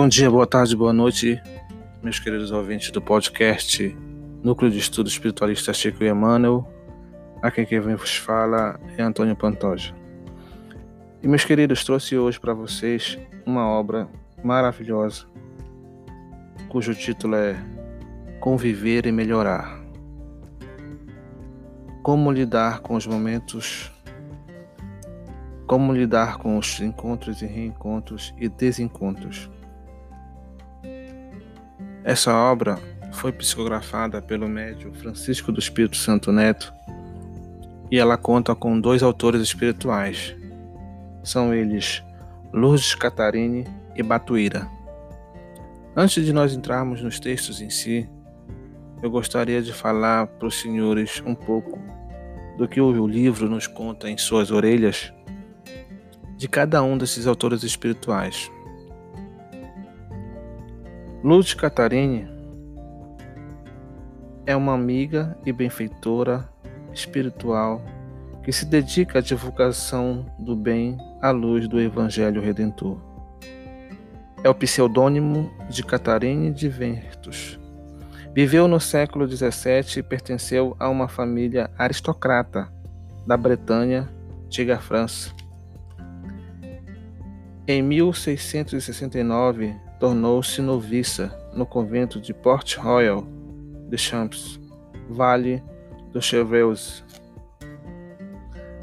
Bom dia, boa tarde, boa noite, meus queridos ouvintes do podcast Núcleo de Estudo Espiritualista Chico e Emmanuel. Aqui quem vos fala é Antônio Pantoja. E meus queridos, trouxe hoje para vocês uma obra maravilhosa, cujo título é Conviver e Melhorar. Como lidar com os momentos como lidar com os encontros e reencontros e desencontros. Essa obra foi psicografada pelo médium Francisco do Espírito Santo Neto e ela conta com dois autores espirituais. São eles Lourdes Catarine e Batuíra. Antes de nós entrarmos nos textos em si, eu gostaria de falar para os senhores um pouco do que o livro nos conta em suas orelhas de cada um desses autores espirituais. Luz Catarine é uma amiga e benfeitora espiritual que se dedica à divulgação do bem à luz do Evangelho Redentor. É o pseudônimo de Catarine de Ventus. Viveu no século XVII e pertenceu a uma família aristocrata da Bretanha, antiga França. Em 1669, tornou-se noviça no convento de Port Royal de Champs, Vale do Chevreuse.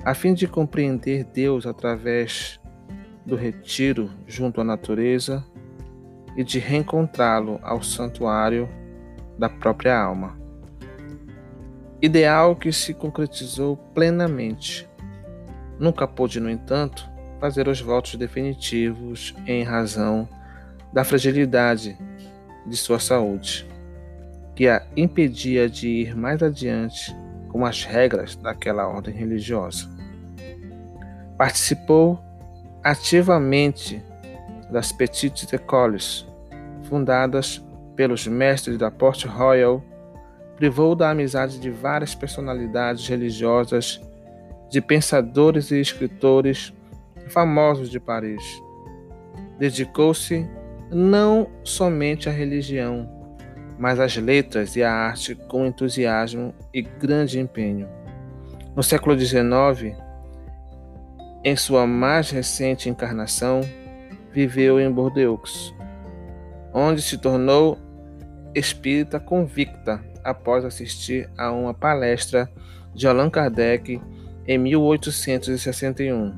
A fim de compreender Deus através do retiro junto à natureza e de reencontrá-lo ao santuário da própria alma. Ideal que se concretizou plenamente. Nunca pôde, no entanto, fazer os votos definitivos em razão da fragilidade de sua saúde, que a impedia de ir mais adiante com as regras daquela ordem religiosa. Participou ativamente das Petites Écoles, fundadas pelos mestres da Port Royal, privou da amizade de várias personalidades religiosas, de pensadores e escritores famosos de Paris. Dedicou-se não somente à religião, mas às letras e à arte com entusiasmo e grande empenho. No século XIX, em sua mais recente encarnação, viveu em Bordeaux, onde se tornou espírita convicta após assistir a uma palestra de Allan Kardec em 1861,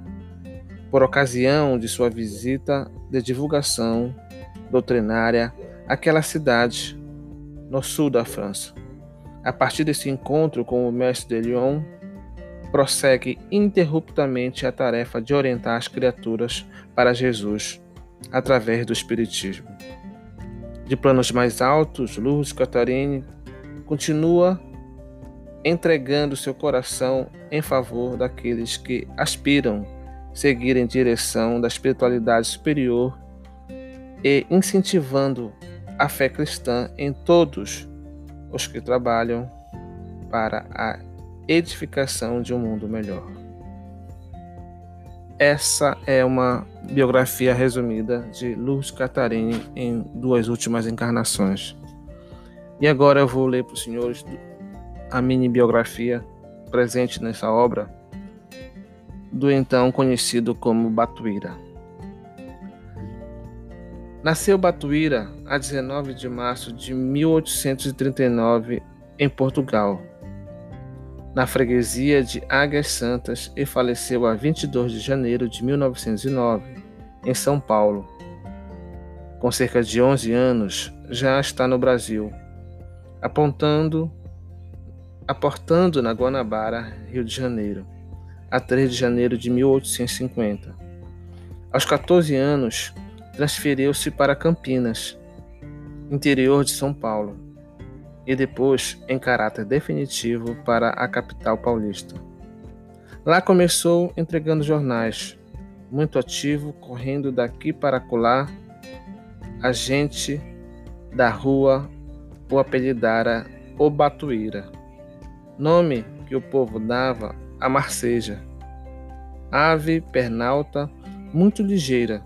por ocasião de sua visita de divulgação doutrinária àquela cidade no sul da França. A partir desse encontro com o mestre de Lyon, prossegue interruptamente a tarefa de orientar as criaturas para Jesus através do Espiritismo. De planos mais altos, Lourdes Catarine continua entregando seu coração em favor daqueles que aspiram seguir em direção da espiritualidade superior e incentivando a fé cristã em todos os que trabalham para a edificação de um mundo melhor. Essa é uma biografia resumida de Luz Catarine em duas últimas encarnações. E agora eu vou ler para os senhores a mini biografia presente nessa obra do então conhecido como Batuíra. Nasceu Batuíra a 19 de março de 1839 em Portugal, na freguesia de Águias Santas e faleceu a 22 de janeiro de 1909 em São Paulo. Com cerca de 11 anos, já está no Brasil, apontando aportando na Guanabara, Rio de Janeiro, a 3 de janeiro de 1850. Aos 14 anos, transferiu-se para Campinas, interior de São Paulo, e depois, em caráter definitivo, para a capital paulista. Lá começou entregando jornais, muito ativo, correndo daqui para colar. A gente da rua o apelidara O Batuíra, nome que o povo dava a Marceja, ave pernalta muito ligeira,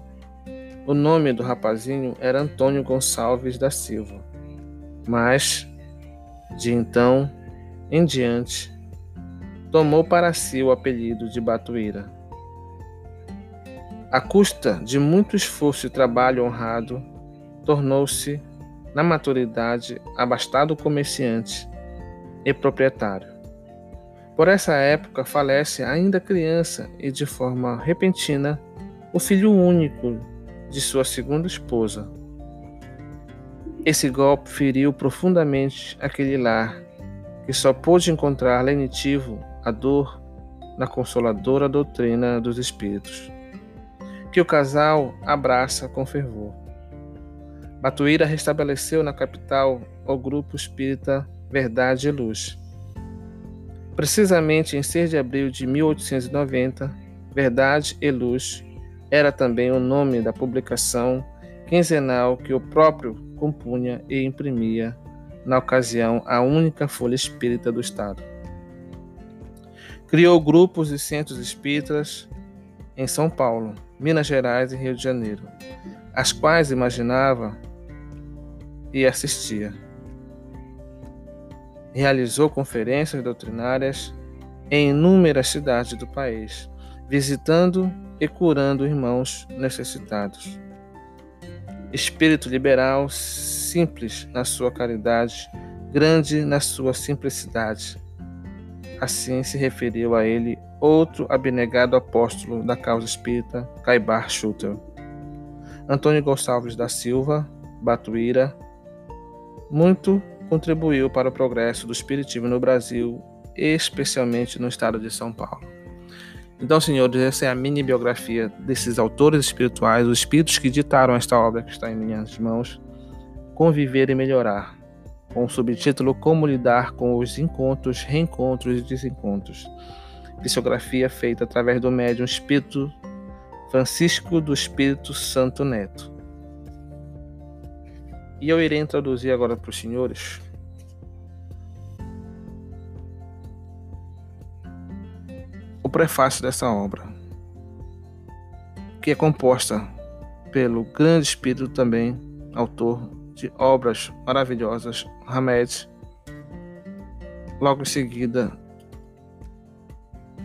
O nome do rapazinho era Antônio Gonçalves da Silva, mas de então em diante tomou para si o apelido de Batuíra. À custa de muito esforço e trabalho honrado, tornou-se, na maturidade, abastado comerciante e proprietário. Por essa época falece ainda criança e de forma repentina o filho único de sua segunda esposa. Esse golpe feriu profundamente aquele lar, que só pôde encontrar lenitivo a dor na consoladora doutrina dos Espíritos, que o casal abraça com fervor. Batuíra restabeleceu na capital o grupo espírita Verdade e Luz. Precisamente em 6 de abril de 1890, Verdade e Luz era também o nome da publicação quinzenal que o próprio compunha e imprimia, na ocasião, a única folha espírita do Estado. Criou grupos e centros espíritas em São Paulo, Minas Gerais e Rio de Janeiro, as quais imaginava e assistia. Realizou conferências doutrinárias em inúmeras cidades do país, visitando e curando irmãos necessitados. Espírito liberal, simples na sua caridade, grande na sua simplicidade. Assim se referiu a ele outro abnegado apóstolo da causa espírita, Caibar Schutter. Antônio Gonçalves da Silva, Batuíra, muito contribuiu para o progresso do espiritismo no Brasil, especialmente no estado de São Paulo. Então, senhores, essa é a mini biografia desses autores espirituais, os espíritos que ditaram esta obra que está em minhas mãos, Conviver e Melhorar, com o subtítulo Como Lidar com os Encontros, Reencontros e Desencontros. Psicografia feita através do médium Espírito Francisco do Espírito Santo Neto. E eu irei introduzir agora para os senhores prefácio dessa obra, que é composta pelo grande espírito também, autor de obras maravilhosas, Hamed. Logo em seguida,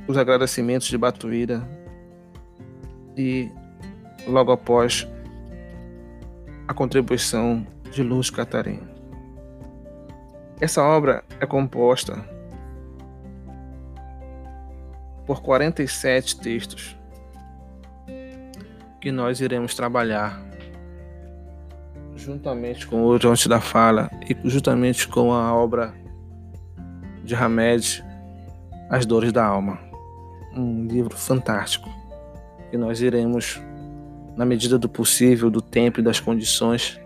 os agradecimentos de Batuíra e logo após a contribuição de Luz Catarina. Essa obra é composta por 47 textos que nós iremos trabalhar juntamente com o Horizonte da Fala e juntamente com a obra de Hamed, As Dores da Alma. Um livro fantástico que nós iremos, na medida do possível, do tempo e das condições,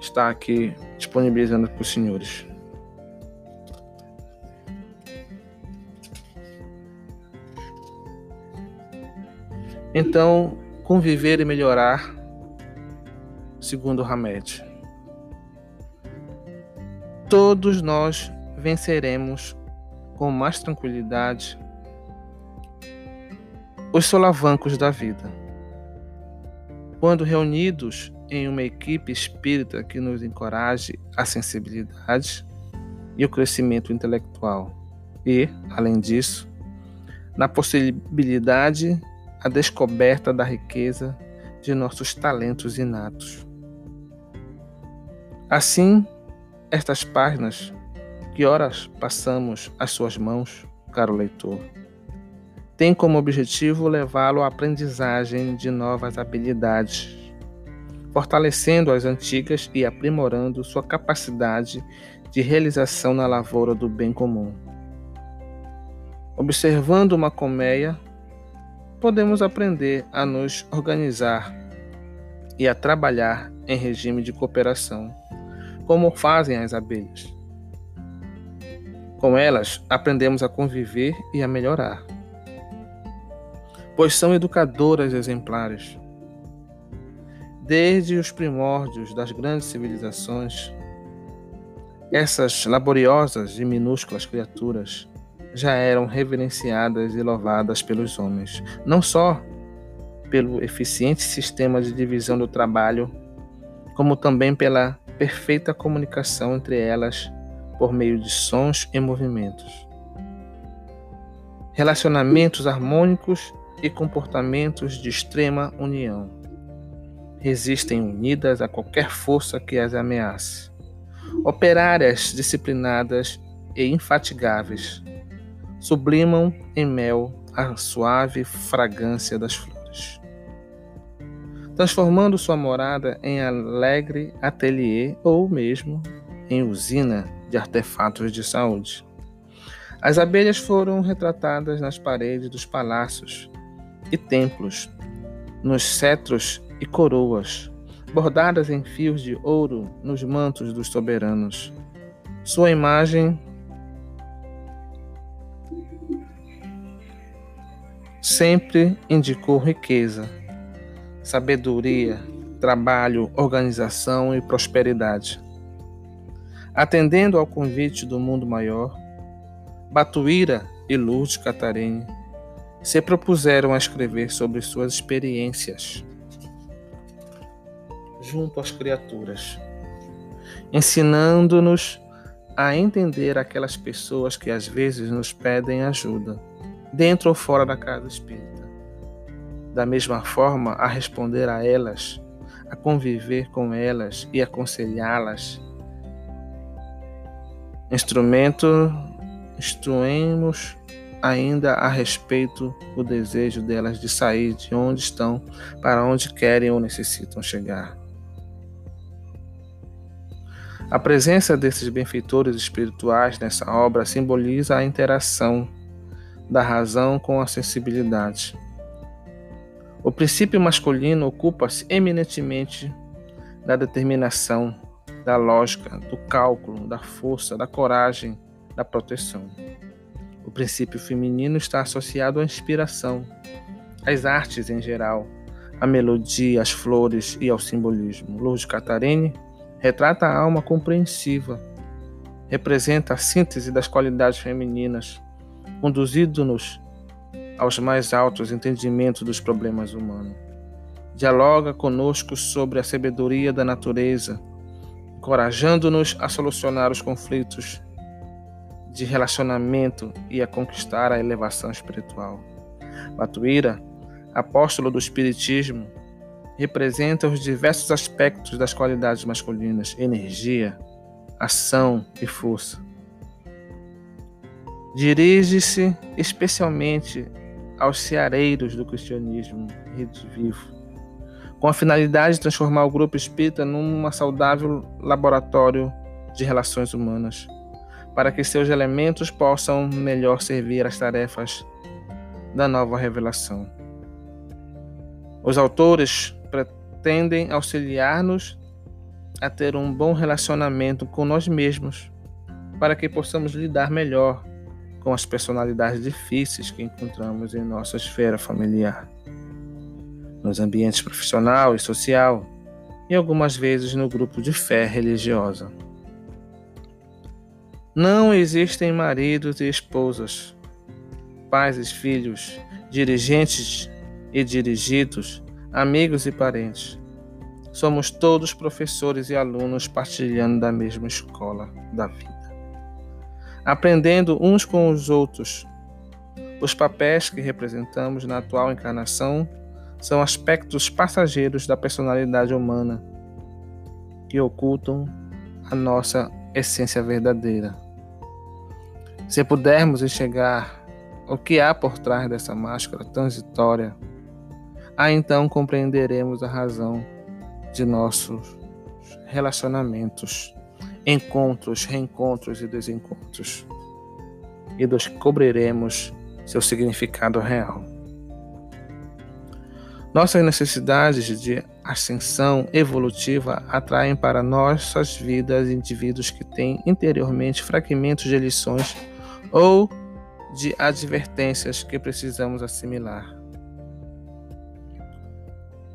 está aqui disponibilizando para os senhores. Então, conviver e melhorar, segundo Hamed. Todos nós venceremos com mais tranquilidade os solavancos da vida. Quando reunidos em uma equipe espírita que nos encoraje a sensibilidade e o crescimento intelectual e, além disso, na possibilidade a descoberta da riqueza de nossos talentos inatos. Assim, estas páginas que horas passamos às suas mãos, caro leitor, têm como objetivo levá-lo à aprendizagem de novas habilidades fortalecendo as antigas e aprimorando sua capacidade de realização na lavoura do bem comum. Observando uma colmeia, podemos aprender a nos organizar e a trabalhar em regime de cooperação, como fazem as abelhas. Com elas, aprendemos a conviver e a melhorar, pois são educadoras exemplares Desde os primórdios das grandes civilizações, essas laboriosas e minúsculas criaturas já eram reverenciadas e louvadas pelos homens, não só pelo eficiente sistema de divisão do trabalho, como também pela perfeita comunicação entre elas por meio de sons e movimentos. Relacionamentos harmônicos e comportamentos de extrema união. Resistem unidas a qualquer força que as ameace. Operárias disciplinadas e infatigáveis, sublimam em mel a suave fragrância das flores. Transformando sua morada em alegre ateliê ou mesmo em usina de artefatos de saúde. As abelhas foram retratadas nas paredes dos palácios e templos, nos cetros e coroas, bordadas em fios de ouro nos mantos dos soberanos. Sua imagem sempre indicou riqueza, sabedoria, trabalho, organização e prosperidade. Atendendo ao convite do mundo maior, Batuíra e Lourdes Catarine se propuseram a escrever sobre suas experiências junto às criaturas, ensinando-nos a entender aquelas pessoas que às vezes nos pedem ajuda, dentro ou fora da casa espírita. Da mesma forma, a responder a elas, a conviver com elas e aconselhá-las. Instrumento, instruímos ainda a respeito do desejo delas de sair de onde estão para onde querem ou necessitam chegar. A presença desses benfeitores espirituais nessa obra simboliza a interação da razão com a sensibilidade. O princípio masculino ocupa-se eminentemente da determinação, da lógica, do cálculo, da força, da coragem, da proteção. O princípio feminino está associado à inspiração, às artes em geral, à melodia, às flores e ao simbolismo. Lourdes Catarine retrata a alma compreensiva, representa a síntese das qualidades femininas, conduzindo-nos aos mais altos entendimentos dos problemas humanos. Dialoga conosco sobre a sabedoria da natureza, encorajando-nos a solucionar os conflitos de relacionamento e a conquistar a elevação espiritual. Batuíra, apóstolo do Espiritismo, representa os diversos aspectos das qualidades masculinas: energia, ação e força. Dirige-se especialmente aos ceareiros do cristianismo Rede Vivo, com a finalidade de transformar o grupo espírita num saudável laboratório de relações humanas para que seus elementos possam melhor servir às tarefas da nova revelação. Os autores pretendem auxiliar-nos a ter um bom relacionamento com nós mesmos, para que possamos lidar melhor com as personalidades difíceis que encontramos em nossa esfera familiar, nos ambientes profissional e social, e algumas vezes no grupo de fé religiosa. Não existem maridos e esposas, pais e filhos, dirigentes e dirigidos, amigos e parentes. Somos todos professores e alunos partilhando da mesma escola da vida. Aprendendo uns com os outros. Os papéis que representamos na atual encarnação são aspectos passageiros da personalidade humana que ocultam a nossa essência verdadeira. Se pudermos enxergar o que há por trás dessa máscara transitória, aí então compreenderemos a razão de nossos relacionamentos, encontros, reencontros e desencontros, e descobriremos seu significado real. Nossas necessidades de ascensão evolutiva atraem para nossas vidas indivíduos que têm interiormente fragmentos de lições ou de advertências que precisamos assimilar.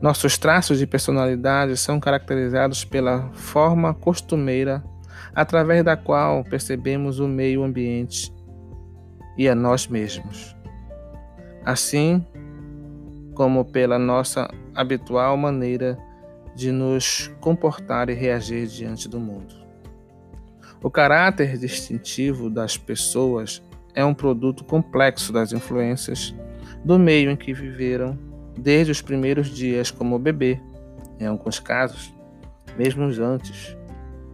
Nossos traços de personalidade são caracterizados pela forma costumeira através da qual percebemos o meio ambiente e a nós mesmos. Assim, como pela nossa habitual maneira de nos comportar e reagir diante do mundo. O caráter distintivo das pessoas é um produto complexo das influências do meio em que viveram desde os primeiros dias como bebê, em alguns casos, mesmo antes,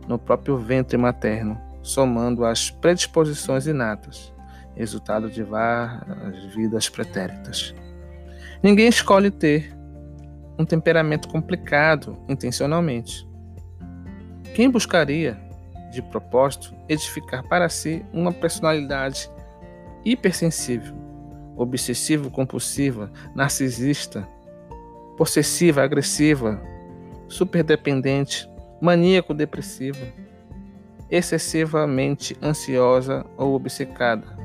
no próprio ventre materno, somando as predisposições inatas, resultado de várias vidas pretéritas. Ninguém escolhe ter um temperamento complicado intencionalmente. Quem buscaria, de propósito, edificar para si uma personalidade hipersensível, obsessivo-compulsiva, narcisista, possessiva, agressiva, superdependente, maníaco-depressiva, excessivamente ansiosa ou obcecada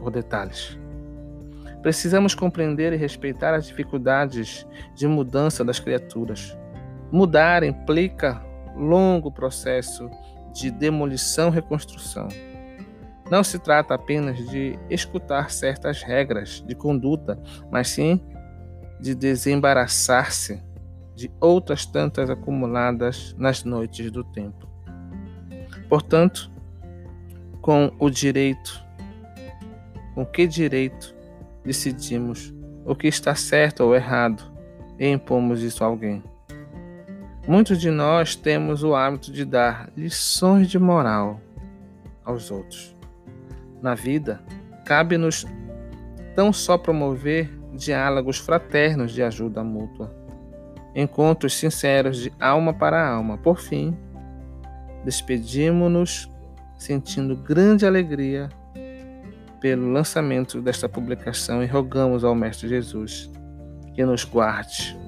por detalhes? Precisamos compreender e respeitar as dificuldades de mudança das criaturas. Mudar implica longo processo de demolição e reconstrução. Não se trata apenas de escutar certas regras de conduta, mas sim de desembaraçar-se de outras tantas acumuladas nas noites do tempo. Portanto, com o direito, com que direito decidimos o que está certo ou errado e impomos isso a alguém. Muitos de nós temos o hábito de dar lições de moral aos outros. Na vida, cabe-nos tão só promover diálogos fraternos de ajuda mútua, encontros sinceros de alma para alma. Por fim, despedimos-nos sentindo grande alegria pelo lançamento desta publicação e rogamos ao Mestre Jesus que nos guarde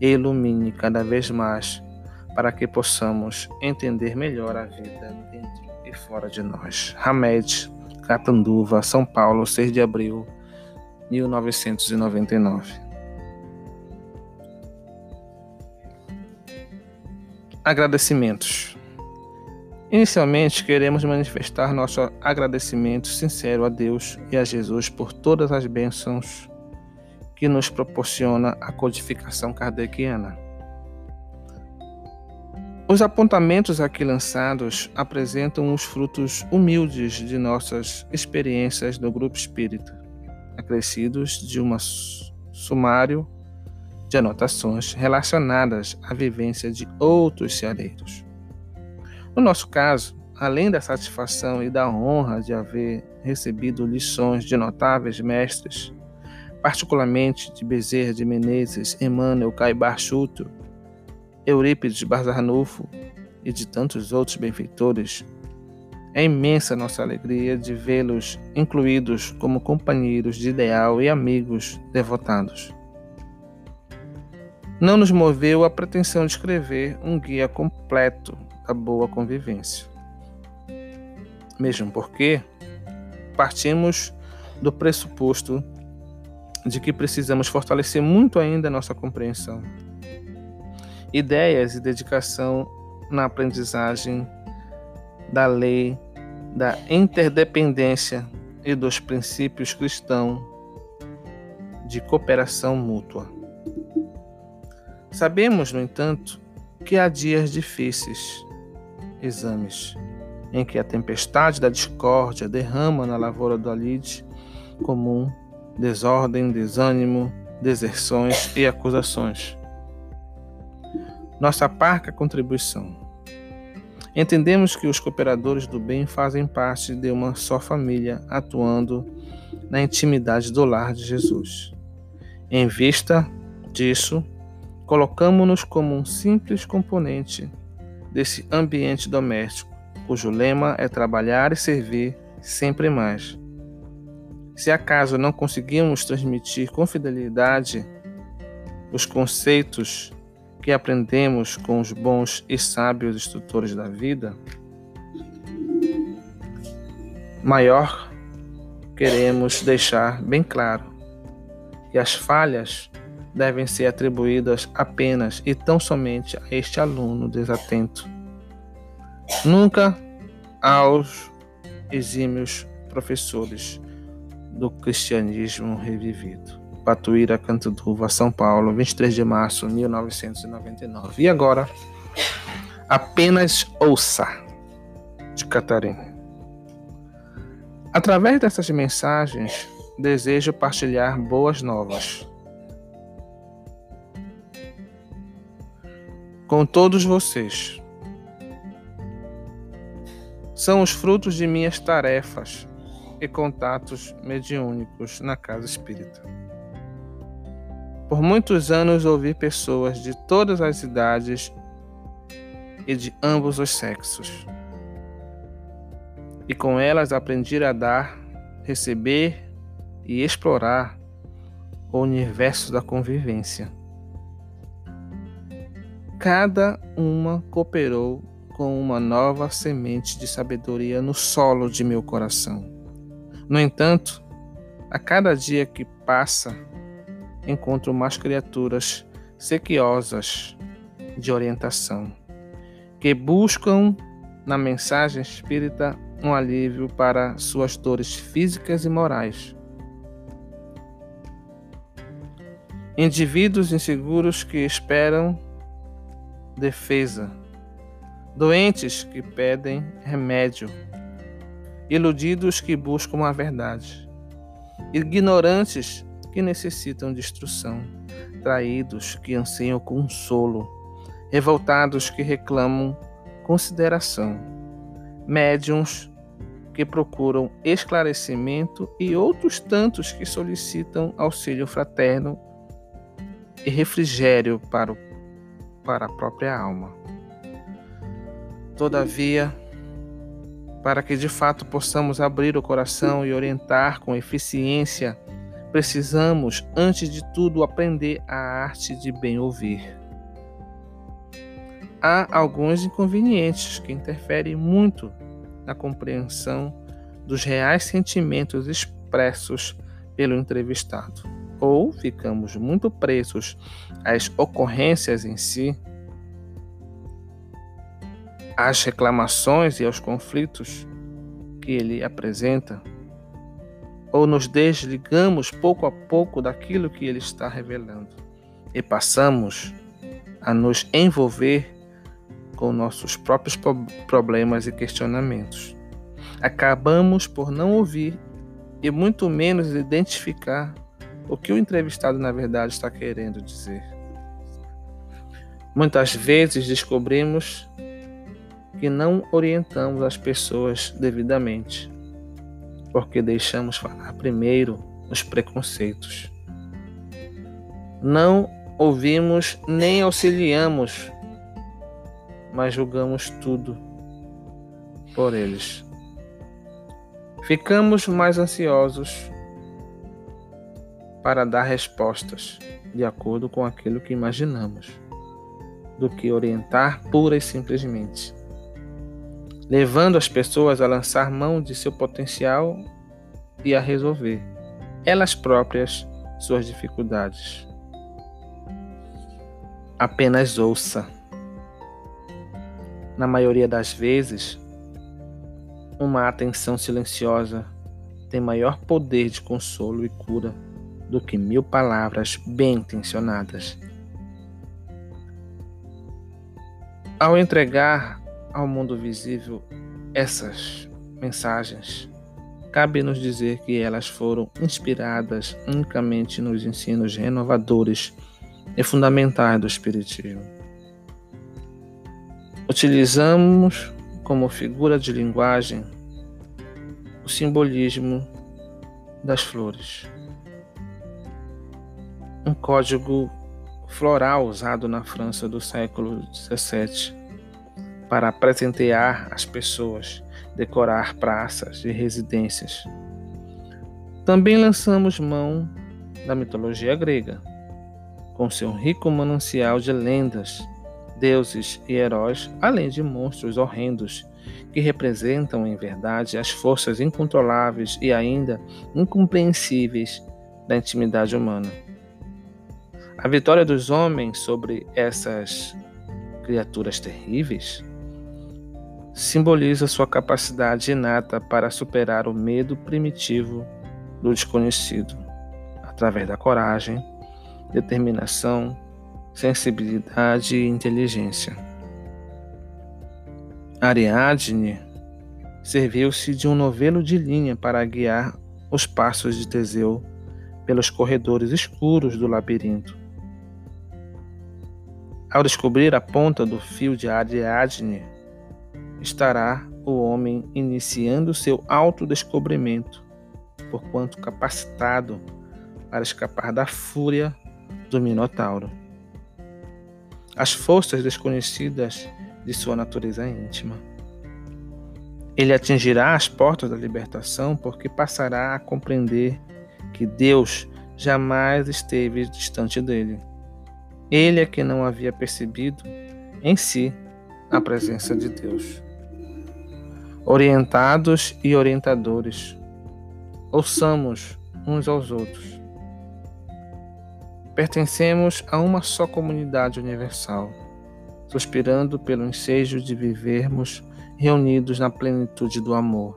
e ilumine cada vez mais para que possamos entender melhor a vida dentro e fora de nós. Hamed, Catanduva, São Paulo, 6 de abril 1999. Agradecimentos. Inicialmente, queremos manifestar nosso agradecimento sincero a Deus e a Jesus por todas as bênçãos que nos proporciona a codificação kardeciana. Os apontamentos aqui lançados apresentam os frutos humildes de nossas experiências no grupo espírita, acrescidos de um sumário de anotações relacionadas à vivência de outros ceareiros. No nosso caso, além da satisfação e da honra de haver recebido lições de notáveis mestres, particularmente de Bezerra de Menezes, Emmanuel Caibar Chuto, Eurípides Barzarnufo e de tantos outros benfeitores, é imensa nossa alegria de vê-los incluídos como companheiros de ideal e amigos devotados. Não nos moveu a pretensão de escrever um guia completo a boa convivência. Mesmo porque partimos do pressuposto de que precisamos fortalecer muito ainda nossa compreensão. Ideias e dedicação na aprendizagem da lei da interdependência e dos princípios cristãos de cooperação mútua. Sabemos, no entanto, que há dias difíceis exames, em que a tempestade da discórdia derrama na lavoura do alide comum desordem, desânimo, deserções e acusações. Nossa parca contribuição. Entendemos que os cooperadores do bem fazem parte de uma só família, atuando na intimidade do lar de Jesus. Em vista disso, colocamos-nos como um simples componente desse ambiente doméstico, cujo lema é trabalhar e servir sempre mais. Se acaso não conseguimos transmitir com fidelidade os conceitos que aprendemos com os bons e sábios instrutores da vida, maior queremos deixar bem claro que as falhas devem ser atribuídas apenas e tão somente a este aluno desatento. Nunca aos exímios professores do cristianismo revivido. Patuíra, Cantuduva, São Paulo, 23 de março de 1999. E agora, apenas ouça, de Catarina. Através dessas mensagens, desejo partilhar boas novas. Com todos vocês. São os frutos de minhas tarefas e contatos mediúnicos na casa espírita. Por muitos anos ouvi pessoas de todas as idades e de ambos os sexos. E com elas aprendi a dar, receber e explorar o universo da convivência. Cada uma cooperou com uma nova semente de sabedoria no solo de meu coração. No entanto, a cada dia que passa, encontro mais criaturas sequiosas de orientação, que buscam na mensagem espírita um alívio para suas dores físicas e morais. Indivíduos inseguros que esperam defesa, doentes que pedem remédio, iludidos que buscam a verdade, ignorantes que necessitam de instrução, traídos que anseiam consolo, revoltados que reclamam consideração, médiums que procuram esclarecimento e outros tantos que solicitam auxílio fraterno e refrigério para, o, para a própria alma. Todavia, para que de fato possamos abrir o coração e orientar com eficiência, precisamos, antes de tudo, aprender a arte de bem ouvir. Há alguns inconvenientes que interferem muito na compreensão dos reais sentimentos expressos pelo entrevistado ou ficamos muito presos às ocorrências em si, às reclamações e aos conflitos que ele apresenta, ou nos desligamos pouco a pouco daquilo que ele está revelando e passamos a nos envolver com nossos próprios problemas e questionamentos. Acabamos por não ouvir e muito menos identificar o que o entrevistado na verdade está querendo dizer. Muitas vezes descobrimos que não orientamos as pessoas devidamente, porque deixamos falar primeiro os preconceitos. Não ouvimos nem auxiliamos, mas julgamos tudo por eles. Ficamos mais ansiosos para dar respostas de acordo com aquilo que imaginamos, do que orientar pura e simplesmente, levando as pessoas a lançar mão de seu potencial e a resolver, elas próprias, suas dificuldades. Apenas ouça. Na maioria das vezes, uma atenção silenciosa tem maior poder de consolo e cura do que mil palavras bem intencionadas. Ao entregar ao mundo visível essas mensagens, cabe-nos dizer que elas foram inspiradas unicamente nos ensinos renovadores e fundamentais do Espiritismo. Utilizamos como figura de linguagem o simbolismo das flores um código floral usado na França do século XVII para presentear as pessoas, decorar praças e residências. Também lançamos mão da mitologia grega, com seu rico manancial de lendas, deuses e heróis, além de monstros horrendos que representam em verdade as forças incontroláveis e ainda incompreensíveis da intimidade humana. A vitória dos homens sobre essas criaturas terríveis simboliza sua capacidade inata para superar o medo primitivo do desconhecido, através da coragem, determinação, sensibilidade e inteligência. Ariadne serviu-se de um novelo de linha para guiar os passos de Teseu pelos corredores escuros do labirinto. Ao descobrir a ponta do fio de Ariadne, estará o homem iniciando seu autodescobrimento, porquanto capacitado para escapar da fúria do Minotauro. As forças desconhecidas de sua natureza íntima. Ele atingirá as portas da libertação porque passará a compreender que Deus jamais esteve distante dele. Ele é que não havia percebido em si a presença de Deus. Orientados e orientadores, ouçamos uns aos outros. Pertencemos a uma só comunidade universal, suspirando pelo ensejo de vivermos reunidos na plenitude do amor.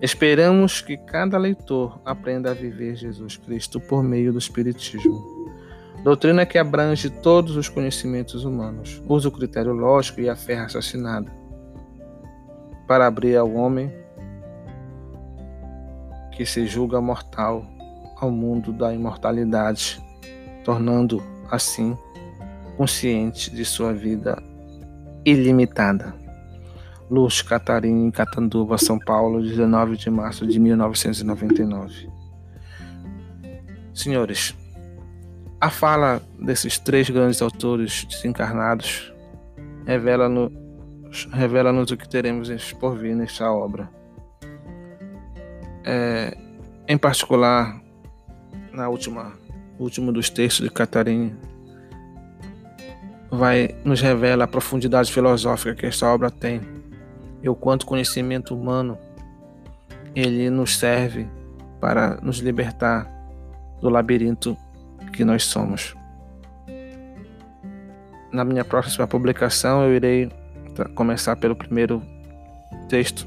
Esperamos que cada leitor aprenda a viver Jesus Cristo por meio do Espiritismo. Doutrina que abrange todos os conhecimentos humanos, usa o critério lógico e a fé raciocinada para abrir ao homem que se julga mortal ao mundo da imortalidade, tornando assim consciente de sua vida ilimitada. Luz Catarina, Catanduva, São Paulo, 19 de março de 1999. Senhores, a fala desses três grandes autores desencarnados revela-nos revela o que teremos por vir nesta obra. É, em particular, na última último dos textos de Catarina, vai nos revela a profundidade filosófica que esta obra tem e o quanto conhecimento humano ele nos serve para nos libertar do labirinto que nós somos. Na minha próxima publicação eu irei começar pelo primeiro texto.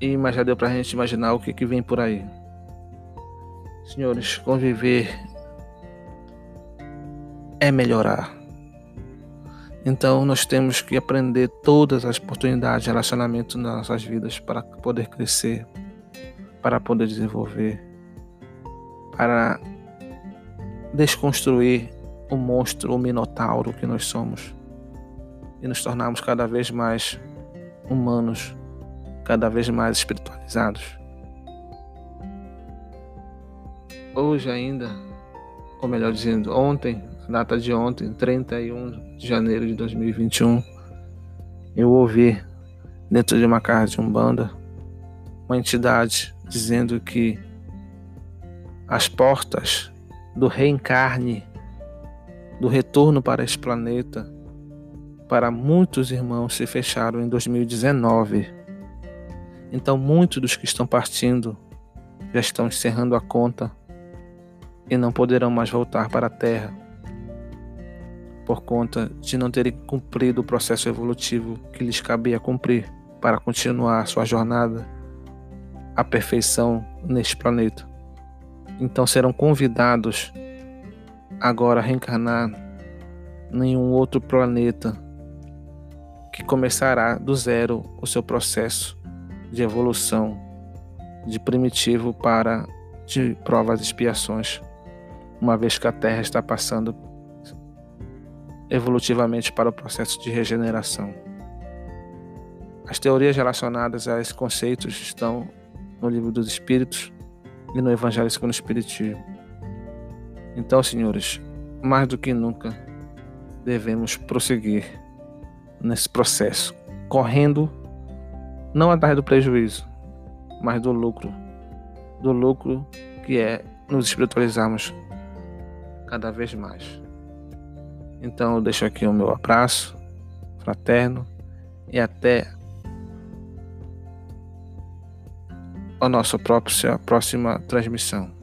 E mas já deu para a gente imaginar o que, que vem por aí. Senhores, conviver é melhorar. Então nós temos que aprender todas as oportunidades de relacionamento nas nossas vidas para poder crescer, para poder desenvolver, para desconstruir o monstro, o minotauro que nós somos e nos tornarmos cada vez mais humanos, cada vez mais espiritualizados. Hoje ainda, ou melhor dizendo, ontem, data de ontem, 31 de janeiro de 2021, eu ouvi dentro de uma casa de Umbanda uma entidade dizendo que as portas do reencarne, do retorno para esse planeta, para muitos irmãos se fecharam em 2019. Então, muitos dos que estão partindo já estão encerrando a conta e não poderão mais voltar para a Terra por conta de não terem cumprido o processo evolutivo que lhes cabia cumprir para continuar sua jornada à perfeição neste planeta. Então serão convidados agora a reencarnar em um outro planeta que começará do zero o seu processo de evolução de primitivo para de provas e expiações, uma vez que a Terra está passando evolutivamente para o processo de regeneração. As teorias relacionadas a esses conceitos estão no Livro dos Espíritos e no Evangelho segundo o Espiritismo. Então, senhores, mais do que nunca devemos prosseguir nesse processo, correndo não atrás do prejuízo, mas do lucro, do lucro que é nos espiritualizarmos cada vez mais. Então eu deixo aqui o meu abraço fraterno e até a nossa próxima, transmissão.